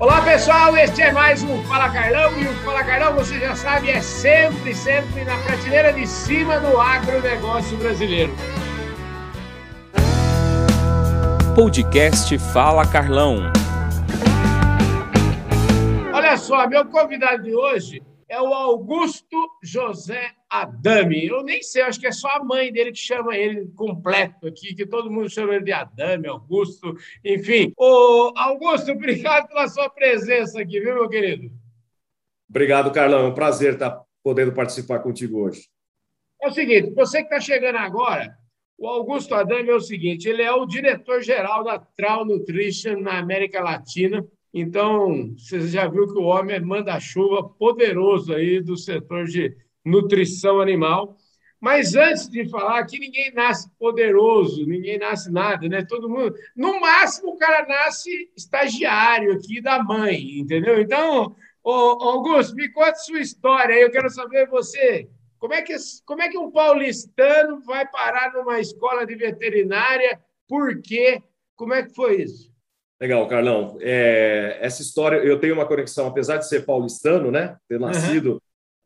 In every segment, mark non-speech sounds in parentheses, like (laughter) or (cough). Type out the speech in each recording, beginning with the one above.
Olá pessoal, este é mais um Fala Carlão e o Fala Carlão, você já sabe, é sempre, sempre na prateleira de cima do agronegócio brasileiro. Podcast Fala Carlão. Olha só, meu convidado de hoje é o Augusto José Adame. Eu nem sei, acho que é só a mãe dele que chama ele completo aqui, que todo mundo chama ele de Adame, Augusto, enfim. Ô, Augusto, (laughs) obrigado pela sua presença aqui, viu, meu querido? Obrigado, Carlão. É um prazer estar podendo participar contigo hoje. É o seguinte, você que está chegando agora, o Augusto Adame é o seguinte, ele é o diretor-geral da Trau Nutrition na América Latina. Então, você já viu que o homem é manda-chuva poderoso aí do setor de nutrição animal. Mas antes de falar que ninguém nasce poderoso, ninguém nasce nada, né? Todo mundo, no máximo, o cara nasce estagiário aqui da mãe, entendeu? Então, ô, Augusto, me conta sua história aí. Eu quero saber você, como é que como é que um paulistano vai parar numa escola de veterinária? Por quê? Como é que foi isso? Legal, Carlão. É, essa história, eu tenho uma conexão, apesar de ser paulistano, né? Ter nascido uhum.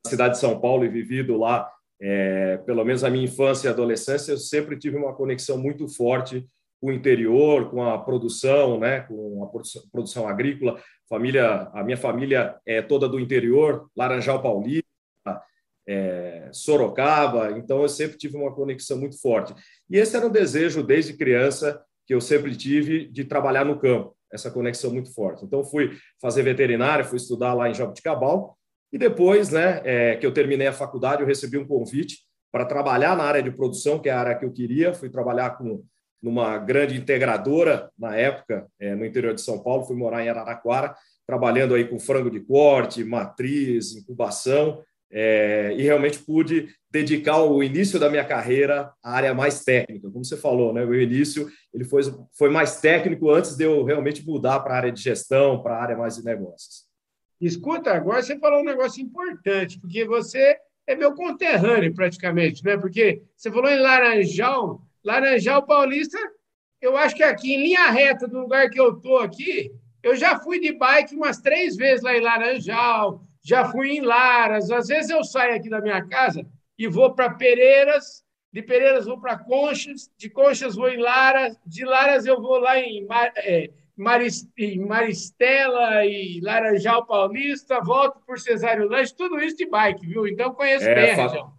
Cidade de São Paulo e vivido lá, é, pelo menos a minha infância e adolescência, eu sempre tive uma conexão muito forte com o interior, com a produção, né? Com a produção, agrícola. Família, a minha família é toda do interior, Laranjal Paulista, é, Sorocaba. Então, eu sempre tive uma conexão muito forte. E esse era um desejo desde criança que eu sempre tive de trabalhar no campo, essa conexão muito forte. Então, fui fazer veterinária, fui estudar lá em Jabuticabal, e depois, né, é, que eu terminei a faculdade, eu recebi um convite para trabalhar na área de produção, que é a área que eu queria. Fui trabalhar com numa grande integradora na época, é, no interior de São Paulo, fui morar em Araraquara, trabalhando aí com frango de corte, matriz, incubação, é, e realmente pude dedicar o início da minha carreira à área mais técnica, como você falou, né? O início ele foi, foi mais técnico antes de eu realmente mudar para a área de gestão, para a área mais de negócios. Escuta, agora você falou um negócio importante, porque você é meu conterrâneo praticamente, né? Porque você falou em Laranjal, Laranjal Paulista, eu acho que aqui em linha reta do lugar que eu tô aqui, eu já fui de bike umas três vezes lá em Laranjal, já fui em Laras. Às vezes eu saio aqui da minha casa e vou para Pereiras, de Pereiras vou para Conchas, de Conchas vou em Laras, de Laras eu vou lá em, é, em Maristela e Laranjal Paulista, volto por Cesário Lanche, tudo isso de bike, viu? Então conheço é, bem a região.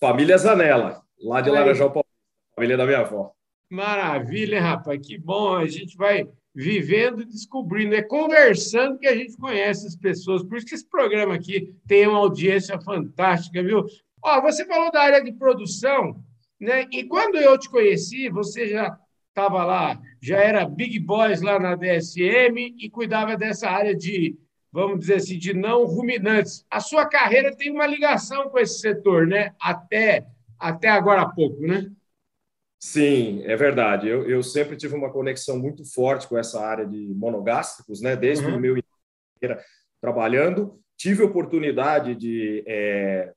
Família Zanella, lá de Laranjal Paulista, família da minha avó. Maravilha, rapaz, que bom. A gente vai vivendo e descobrindo, é conversando que a gente conhece as pessoas. Por isso que esse programa aqui tem uma audiência fantástica, viu? Ó, você falou da área de produção, né? E quando eu te conheci, você já estava lá, já era big boys lá na DSM e cuidava dessa área de, vamos dizer assim, de não ruminantes. A sua carreira tem uma ligação com esse setor, né? Até até agora há pouco, né? Sim, é verdade. Eu, eu sempre tive uma conexão muito forte com essa área de monogástricos, né? Desde uhum. o meu trabalhando, tive oportunidade de é,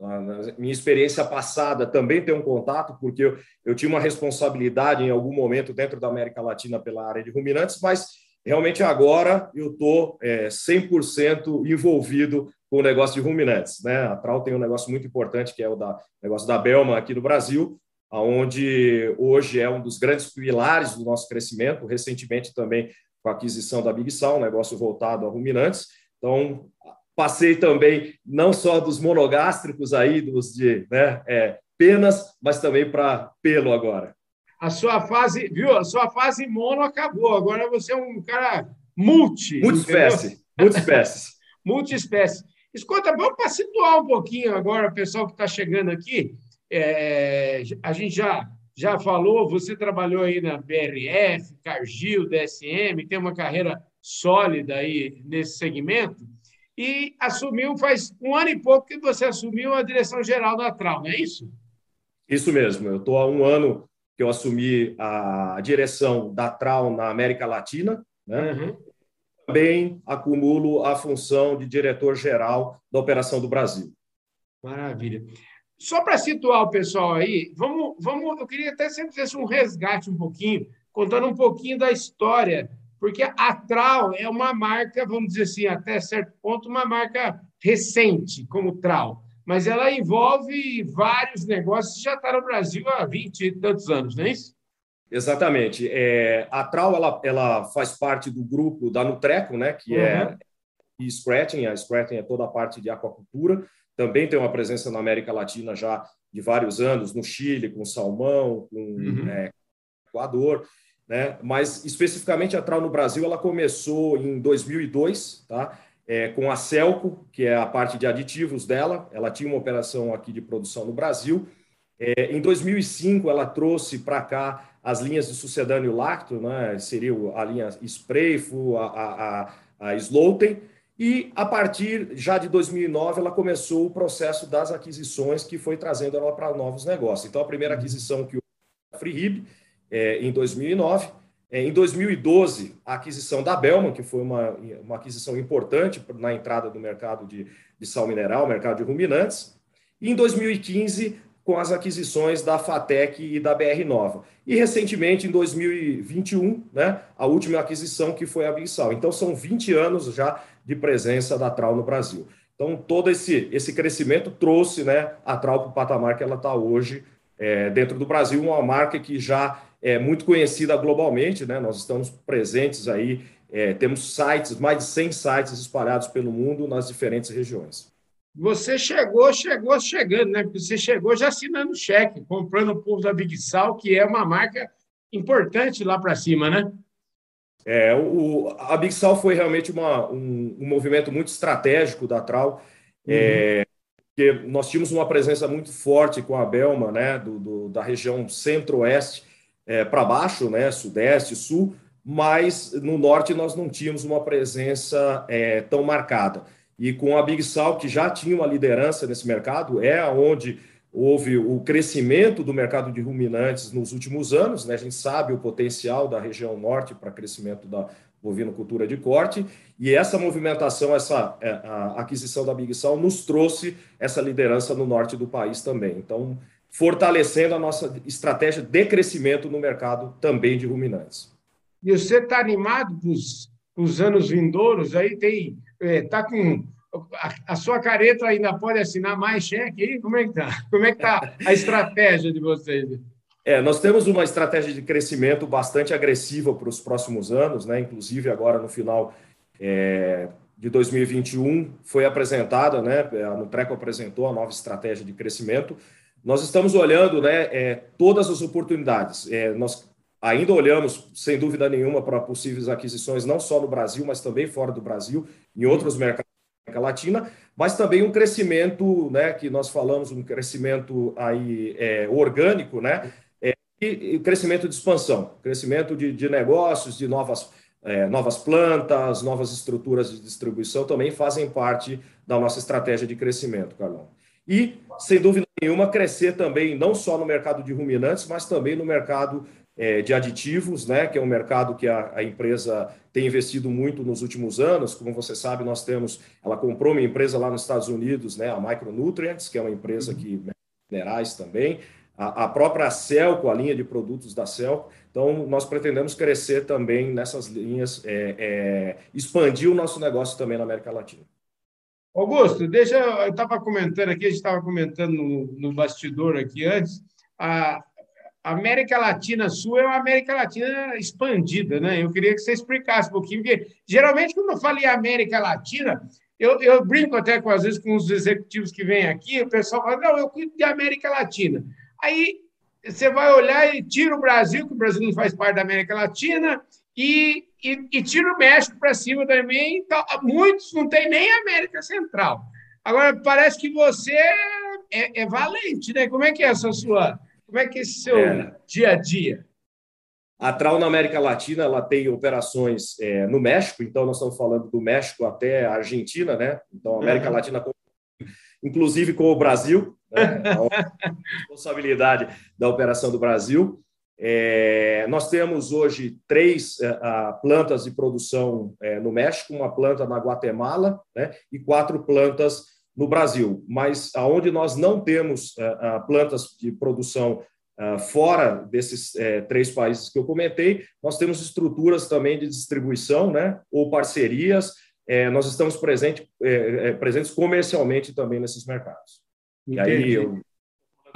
na minha experiência passada também ter um contato, porque eu, eu tinha uma responsabilidade em algum momento dentro da América Latina pela área de ruminantes, mas realmente agora eu estou é, 100% envolvido com o negócio de ruminantes. Né? A Trau tem um negócio muito importante, que é o da, negócio da Belma aqui no Brasil, onde hoje é um dos grandes pilares do nosso crescimento, recentemente também com a aquisição da Big Sal, um negócio voltado a ruminantes. Então, passei também não só dos monogástricos aí, dos de né, é, penas, mas também para pelo agora. A sua fase, viu? A sua fase mono acabou. Agora você é um cara multi. Multiespécie. Multiespécies. (laughs) Multiespécie. Escuta, vamos para situar um pouquinho agora o pessoal que está chegando aqui. É, a gente já, já falou, você trabalhou aí na BRF, Cargill, DSM, tem uma carreira sólida aí nesse segmento e assumiu faz um ano e pouco que você assumiu a direção geral da Trau, não é isso? Isso mesmo. Eu estou há um ano que eu assumi a direção da Trau na América Latina, né? Uhum. Também acumulo a função de diretor geral da operação do Brasil. Maravilha. Só para situar o pessoal aí, vamos, vamos, eu queria até sempre fazer um resgate um pouquinho, contando um pouquinho da história Porque a Trau é uma marca, vamos dizer assim, até certo ponto, uma marca recente, como Trau, mas ela envolve vários negócios, já está no Brasil há 20 e tantos anos, não é isso? Exatamente. É, a Trau ela, ela faz parte do grupo da Nutreco, né, que é uhum. é e Scratching. A Scratching é toda a parte de aquacultura. Também tem uma presença na América Latina já de vários anos, no Chile, com salmão, com uhum. é, Equador. Né? Mas, especificamente, a Trau no Brasil ela começou em 2002, tá? É, com a Celco, que é a parte de aditivos dela. Ela tinha uma operação aqui de produção no Brasil. É, em 2005, ela trouxe para cá as linhas de sucedâneo lacto, né? seria a linha Sprayfo, a, a, a, Sloten, e a partir já de 2009 ela começou o processo das aquisições que foi trazendo ela para novos negócios. Então a primeira uhum. aquisição que o FreeRib é, em 2009, é, em 2012 a aquisição da Belman, que foi uma, uma aquisição importante na entrada do mercado de, de sal mineral, mercado de ruminantes, e em 2015 com as aquisições da Fatec e da BR Nova. E recentemente, em 2021, né, a última aquisição que foi a Bissau. Então, são 20 anos já de presença da Trau no Brasil. Então, todo esse, esse crescimento trouxe né, a Trau para o patamar que ela está hoje é, dentro do Brasil, uma marca que já é muito conhecida globalmente, né? nós estamos presentes aí, é, temos sites, mais de 100 sites espalhados pelo mundo nas diferentes regiões. Você chegou, chegou chegando, né? Porque você chegou já assinando cheque, comprando o povo da Big Sal, que é uma marca importante lá para cima, né? É, o, a Big Sal foi realmente uma, um, um movimento muito estratégico da Trau, uhum. é, porque nós tínhamos uma presença muito forte com a Belma, né, do, do da região centro-oeste é, para baixo, né, sudeste, sul, mas no norte nós não tínhamos uma presença é, tão marcada. E com a Big Sal, que já tinha uma liderança nesse mercado, é onde houve o crescimento do mercado de ruminantes nos últimos anos, né? a gente sabe o potencial da região norte para crescimento da bovinocultura de corte, e essa movimentação, essa é, aquisição da Big Sal nos trouxe essa liderança no norte do país também. Então, fortalecendo a nossa estratégia de crescimento no mercado também de ruminantes. E você está animado para os anos vindouros? Aí tem está é, com a, sua careta ainda pode assinar mais cheque aí? Como é que está? Como é que está a estratégia de vocês? É, nós temos uma estratégia de crescimento bastante agressiva para os próximos anos, né? Inclusive agora no final é, de 2021 foi apresentada, né? A Nutreco apresentou a nova estratégia de crescimento. Nós estamos olhando, né? É, todas as oportunidades. É, nós ainda olhamos, sem dúvida nenhuma, para possíveis aquisições não só no Brasil, mas também fora do Brasil, em outros mercados América Latina, mas também um crescimento, né, que nós falamos, um crescimento aí é, orgânico, né, é, e, crescimento de expansão, crescimento de, de negócios, de novas, é, novas plantas, novas estruturas de distribuição também fazem parte da nossa estratégia de crescimento, Carlão. E, sem dúvida nenhuma, crescer também não só no mercado de ruminantes, mas também no mercado é, de aditivos, né, que é um mercado que a, a, empresa tem investido muito nos últimos anos. Como você sabe, nós temos, ela comprou uma empresa lá nos Estados Unidos, né, a Micronutrients, que é uma empresa que minerais também, a, a própria Celco, a linha de produtos da Celco. Então, nós pretendemos crescer também nessas linhas, é, é, expandir o nosso negócio também na América Latina. Augusto, deixa eu estava comentando aqui, a gente estava comentando no, no bastidor aqui antes, a, América Latina Sul é uma América Latina expandida, né? Eu queria que você explicasse um pouquinho, porque geralmente quando eu falo em América Latina, eu, eu brinco até com, às vezes com os executivos que vêm aqui, o pessoal fala, não, eu cuido de América Latina. Aí você vai olhar e tira o Brasil, que o Brasil não faz parte da América Latina, e, e, e tira o México para cima também. Então, muitos não têm nem América Central. Agora, parece que você é, é valente, né? Como é que é essa sua como é que é esse seu é. dia a dia? A Trau na América Latina ela tem operações é, no México, então nós estamos falando do México até a Argentina, né? Então a América uhum. Latina, inclusive com o Brasil, né? a (laughs) responsabilidade da operação do Brasil. É, nós temos hoje três é, plantas de produção é, no México, uma planta na Guatemala né? e quatro plantas no Brasil, mas aonde nós não temos uh, uh, plantas de produção uh, fora desses é, três países que eu comentei, nós temos estruturas também de distribuição, né, ou parcerias. É, nós estamos presente, é, presentes comercialmente também nesses mercados. Entendi. E aí, eu,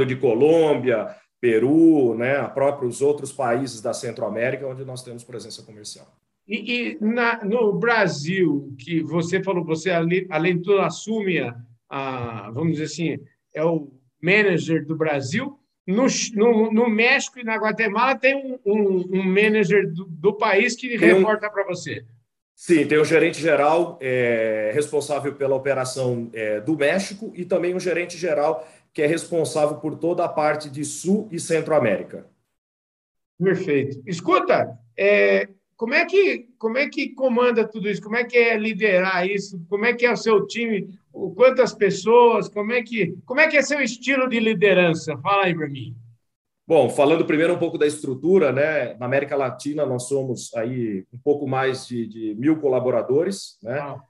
de Colômbia, Peru, né, a próprios outros países da Centro-América, onde nós temos presença comercial. E, e na, no Brasil, que você falou, você além, de tudo assume a, a, vamos dizer assim, é o manager do Brasil. No, no, no México e na Guatemala tem um, um, um manager do, do, país que tem reporta um, para você. Sim, tem o gerente geral é, responsável pela operação é, do México e também um gerente geral que é responsável por toda a parte de Sul e Centro-América. Perfeito. Escuta, é, como, é que, como é que comanda tudo isso? Como é que é liderar isso? Como é que é o seu time? Quantas pessoas? Como é que, como é, que é seu estilo de liderança? Fala aí para mim. Bom, falando primeiro um pouco da estrutura, né? Na América Latina nós somos aí um pouco mais de, de mil colaboradores, né? Ah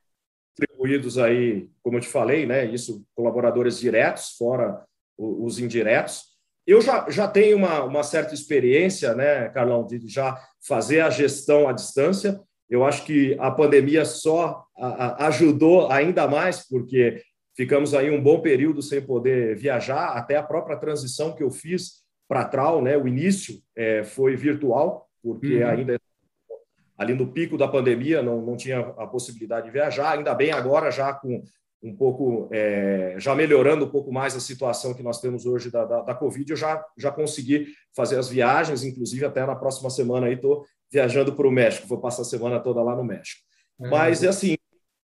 distribuídos aí, como eu te falei, né? Isso, colaboradores diretos, fora os indiretos. Eu já, já tenho uma, uma certa experiência, né, Carlão, de já fazer a gestão à distância. Eu acho que a pandemia só a, a ajudou ainda mais, porque ficamos aí um bom período sem poder viajar, até a própria transição que eu fiz para a Trau, né, o início é, foi virtual, porque uhum. ainda ali no pico da pandemia não, não tinha a possibilidade de viajar, ainda bem agora já com um pouco, é, já melhorando um pouco mais a situação que nós temos hoje da, da, da, Covid, eu já, já consegui fazer as viagens, inclusive até na próxima semana aí estou viajando para o México, vou passar a semana toda lá no México. É. Mas, assim,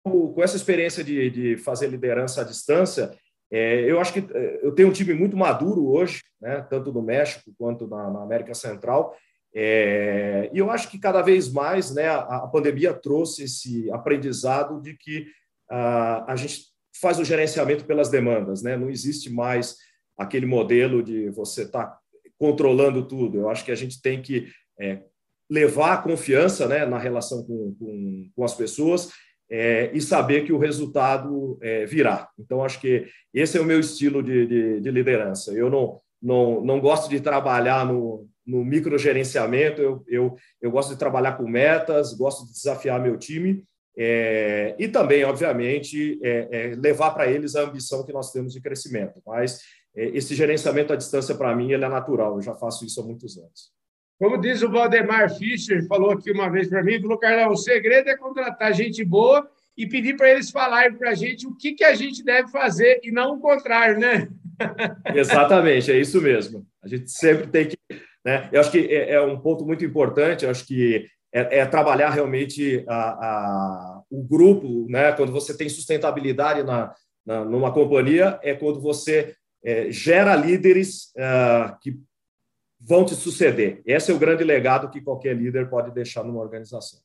com essa experiência de, de fazer liderança à distância, é, eu acho que é, eu tenho um time muito maduro hoje, né, tanto no México quanto na, na América Central, é, e eu acho que cada vez mais né, a, a pandemia trouxe esse aprendizado de que a, a gente faz o gerenciamento pelas demandas, né? não existe mais aquele modelo de você estar tá controlando tudo. Eu acho que a gente tem que é, levar a confiança né, na relação com, com, com as pessoas é, e saber que o resultado é, virá. Então, acho que esse é o meu estilo de, de, de liderança. Eu não, não, não gosto de trabalhar no, no microgerenciamento, eu, eu, eu gosto de trabalhar com metas, gosto de desafiar meu time é, e também, obviamente, é, é, levar para eles a ambição que nós temos de crescimento. Mas é, esse gerenciamento à distância, para mim, ele é natural, eu já faço isso há muitos anos. Como diz o Valdemar Fischer, falou aqui uma vez para mim, falou, Carlão, o segredo é contratar gente boa e pedir para eles falarem para a gente o que, que a gente deve fazer e não o contrário, né? (laughs) Exatamente, é isso mesmo. A gente sempre tem que né? Eu acho que é, é, um ponto muito importante, eu acho que é, é trabalhar realmente a, a, o grupo, né? quando você tem sustentabilidade na, na numa companhia, é quando você é, gera líderes é, que vão te suceder. Esse é o grande legado que qualquer líder pode deixar numa organização.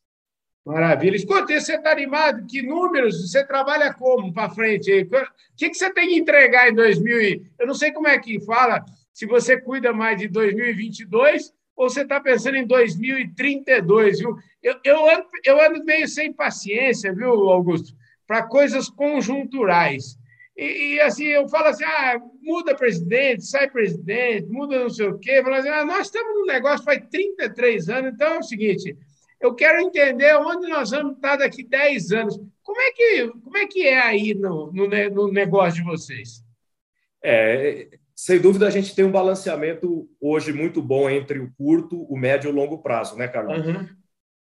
Maravilha. Escuta, você está animado? Que números? Você trabalha como para frente? O que, que você tem que entregar em 2000? Eu não sei como é que fala se você cuida mais de 2022 ou você está pensando em 2032, viu? Eu, eu, ando, eu ando meio sem paciência, viu, Augusto, para coisas conjunturais. E, e, assim, eu falo assim, ah, muda presidente, sai presidente, muda não sei o quê. Falo assim, ah, nós estamos no negócio faz 33 anos, então é o seguinte, eu quero entender onde nós vamos estar daqui 10 anos. Como é que, como é, que é aí no, no, no negócio de vocês? É, sem dúvida, a gente tem um balanceamento hoje muito bom entre o curto, o médio e o longo prazo, né, Carlos? Uhum.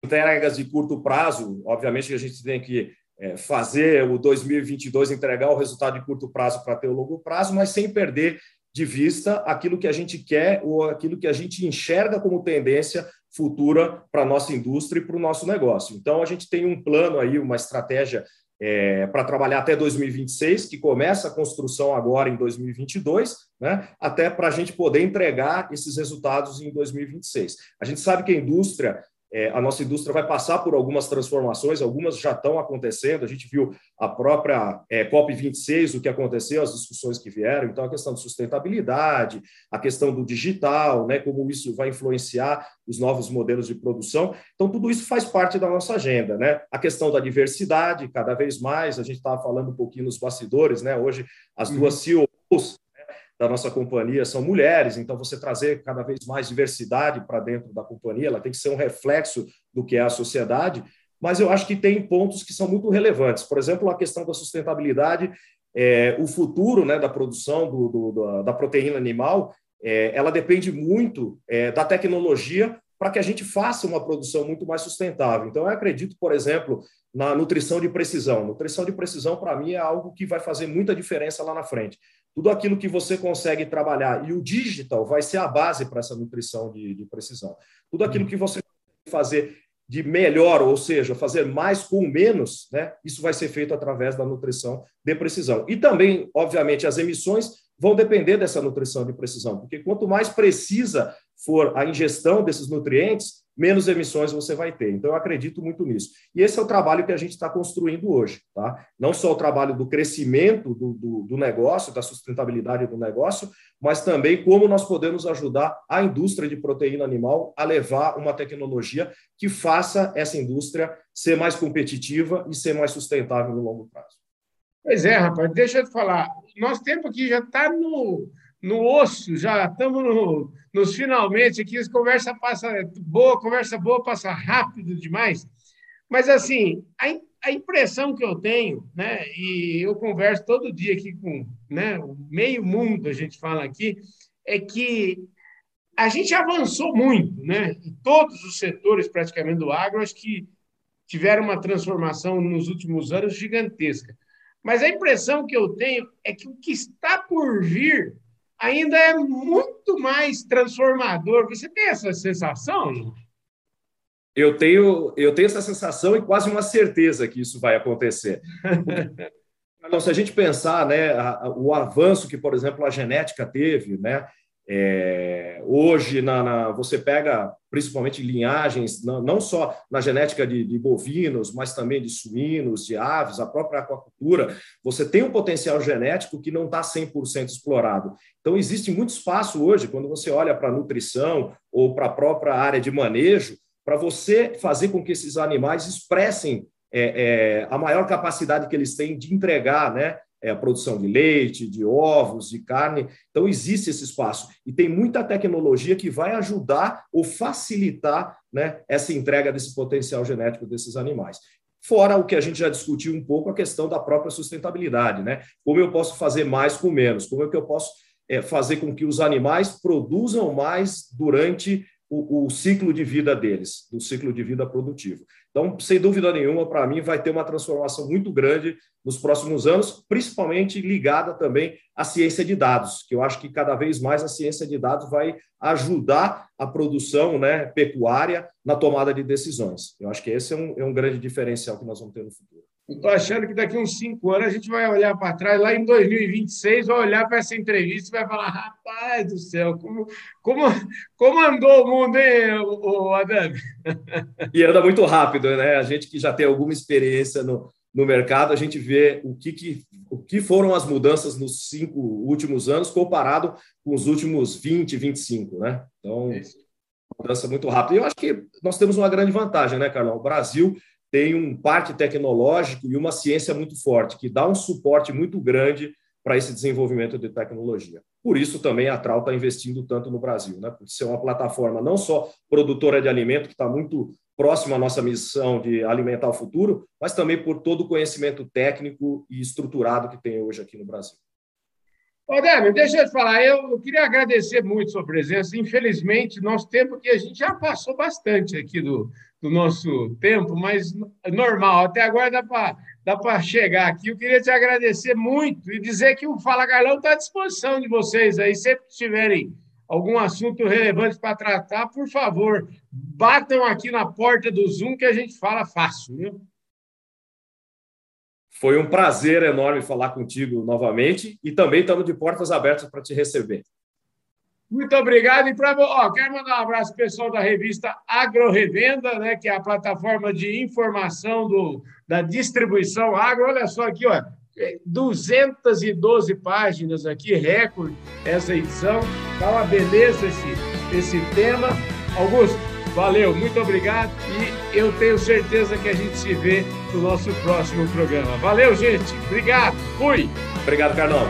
Entregas de curto prazo, obviamente que a gente tem que é, fazer o 2022 entregar o resultado de curto prazo para ter o longo prazo, mas sem perder de vista aquilo que a gente quer ou aquilo que a gente enxerga como tendência futura para a nossa indústria e para o nosso negócio. Então, a gente tem um plano aí, uma estratégia é, para trabalhar até 2026, que começa a construção agora em 2022, né, até para a gente poder entregar esses resultados em 2026. A gente sabe que a indústria é, a nossa indústria vai passar por algumas transformações, algumas já estão acontecendo. A gente viu a própria é, COP26, o que aconteceu, as discussões que vieram. Então, a questão de sustentabilidade, a questão do digital, né, como isso vai influenciar os novos modelos de produção. Então, tudo isso faz parte da nossa agenda. Né? A questão da diversidade, cada vez mais, a gente estava falando um pouquinho nos bastidores, né? hoje as duas uhum. CEOs da nossa companhia são mulheres, então você trazer cada vez mais diversidade para dentro da companhia, ela tem que ser um reflexo do que é a sociedade, mas eu acho que tem pontos que são muito relevantes. Por exemplo, a questão da sustentabilidade, é, o futuro né, da produção do, do, da proteína animal, é, ela depende muito é, da tecnologia para que a gente faça uma produção muito mais sustentável. Então, eu acredito, por exemplo, na nutrição de precisão. Nutrição de precisão, para mim, é algo que vai fazer muita diferença lá na frente. Tudo aquilo que você consegue trabalhar, e o digital vai ser a base para essa nutrição de, de precisão. Tudo aquilo que você fazer de melhor, ou seja, fazer mais com menos, né? Isso vai ser feito através da nutrição de precisão. E também, obviamente, as emissões vão depender dessa nutrição de precisão, porque quanto mais precisa for a ingestão desses nutrientes, menos emissões você vai ter. Então, eu acredito muito nisso. E esse é o trabalho que a gente está construindo hoje. Tá? Não só o trabalho do crescimento do, do, do, negócio, da sustentabilidade do negócio, mas também como nós podemos ajudar a indústria de proteína animal a levar uma tecnologia que faça essa indústria ser mais competitiva e ser mais sustentável no longo prazo. Pois é, rapaz, deixa eu te falar. Nosso tempo aqui já está no, no osso, já estamos no, nos finalmente aqui. Conversa passa boa, conversa boa passa rápido demais. Mas, assim, a, a impressão que eu tenho, né, e eu converso todo dia aqui com né, meio mundo, a gente fala aqui, é que a gente avançou muito, né? Em todos os setores, praticamente, do agro, acho que tiveram uma transformação nos últimos anos gigantesca. Mas a impressão que eu tenho é que o que está por vir ainda é muito mais transformador. Você tem essa sensação? Eu tenho, eu tenho essa sensação e quase uma certeza que isso vai acontecer. (laughs) então, se a gente pensar né, o avanço que, por exemplo, a genética teve, né, é, hoje, na, na, você pega principalmente linhagens, não, não só na genética de, de, bovinos, mas também de suínos, de aves, a própria aquacultura, você tem um potencial genético que não está 100% explorado. Então, existe muito espaço hoje, quando você olha para a nutrição ou para a própria área de manejo, para você fazer com que esses animais expressem é, é, a maior capacidade que eles têm de entregar, né? É, a produção de leite, de ovos, de carne. Então, existe esse espaço. E tem muita tecnologia que vai ajudar ou facilitar né, essa entrega desse potencial genético desses animais. Fora o que a gente já discutiu um pouco, a questão da própria sustentabilidade. Né? Como eu posso fazer mais com menos? Como é que eu posso é, fazer com que os animais produzam mais durante o, o, ciclo de vida deles, do ciclo de vida produtivo. Então, sem dúvida nenhuma, para mim, vai ter uma transformação muito grande nos próximos anos, principalmente ligada também à ciência de dados, que eu acho que cada vez mais a ciência de dados vai ajudar a produção né, pecuária na tomada de decisões. Eu acho que esse é um, é um grande diferencial que nós vamos ter no futuro. Estou achando que daqui uns cinco anos a gente vai olhar para trás, lá em 2026, vai olhar para essa entrevista e vai falar: rapaz do céu, como, como, como andou o mundo, hein, o, Adame? E anda muito rápido, né? A gente que já tem alguma experiência no, no mercado, a gente vê o que, que, o que foram as mudanças nos cinco últimos anos comparado com os últimos 20, 25, né? Então, é mudança muito rápida. E eu acho que nós temos uma grande vantagem, né, Carlão? O Brasil tem um parque tecnológico e uma ciência muito forte, que dá um suporte muito grande para esse desenvolvimento de tecnologia. Por isso também a Trau está investindo tanto no Brasil, né? por ser uma plataforma não só produtora de alimento, que está muito próxima à nossa missão de alimentar o futuro, mas também por todo o conhecimento técnico e estruturado que tem hoje aqui no Brasil. Ô, Débora, deixa eu te falar, eu queria agradecer muito sua presença. Infelizmente, nosso tempo que a gente já passou bastante aqui do, do nosso tempo, mas normal, até agora dá para dá chegar aqui. Eu queria te agradecer muito e dizer que o Fala Galão está à disposição de vocês aí, sempre que tiverem algum assunto relevante para tratar, por favor, batam aqui na porta do Zoom que a gente fala fácil, viu? Foi um prazer enorme falar contigo novamente e também estamos de portas abertas para te receber. Muito obrigado. E para quero mandar um abraço ao pessoal da revista Agro Revenda, né, que é a plataforma de informação do, da distribuição agro. Olha só aqui, ó, 212 páginas aqui, recorde essa edição. Tá uma beleza esse, esse tema. Augusto, Valeu, muito obrigado e eu tenho certeza que a gente se vê no nosso próximo programa. Valeu, gente. Obrigado. Fui. Obrigado, Carlão.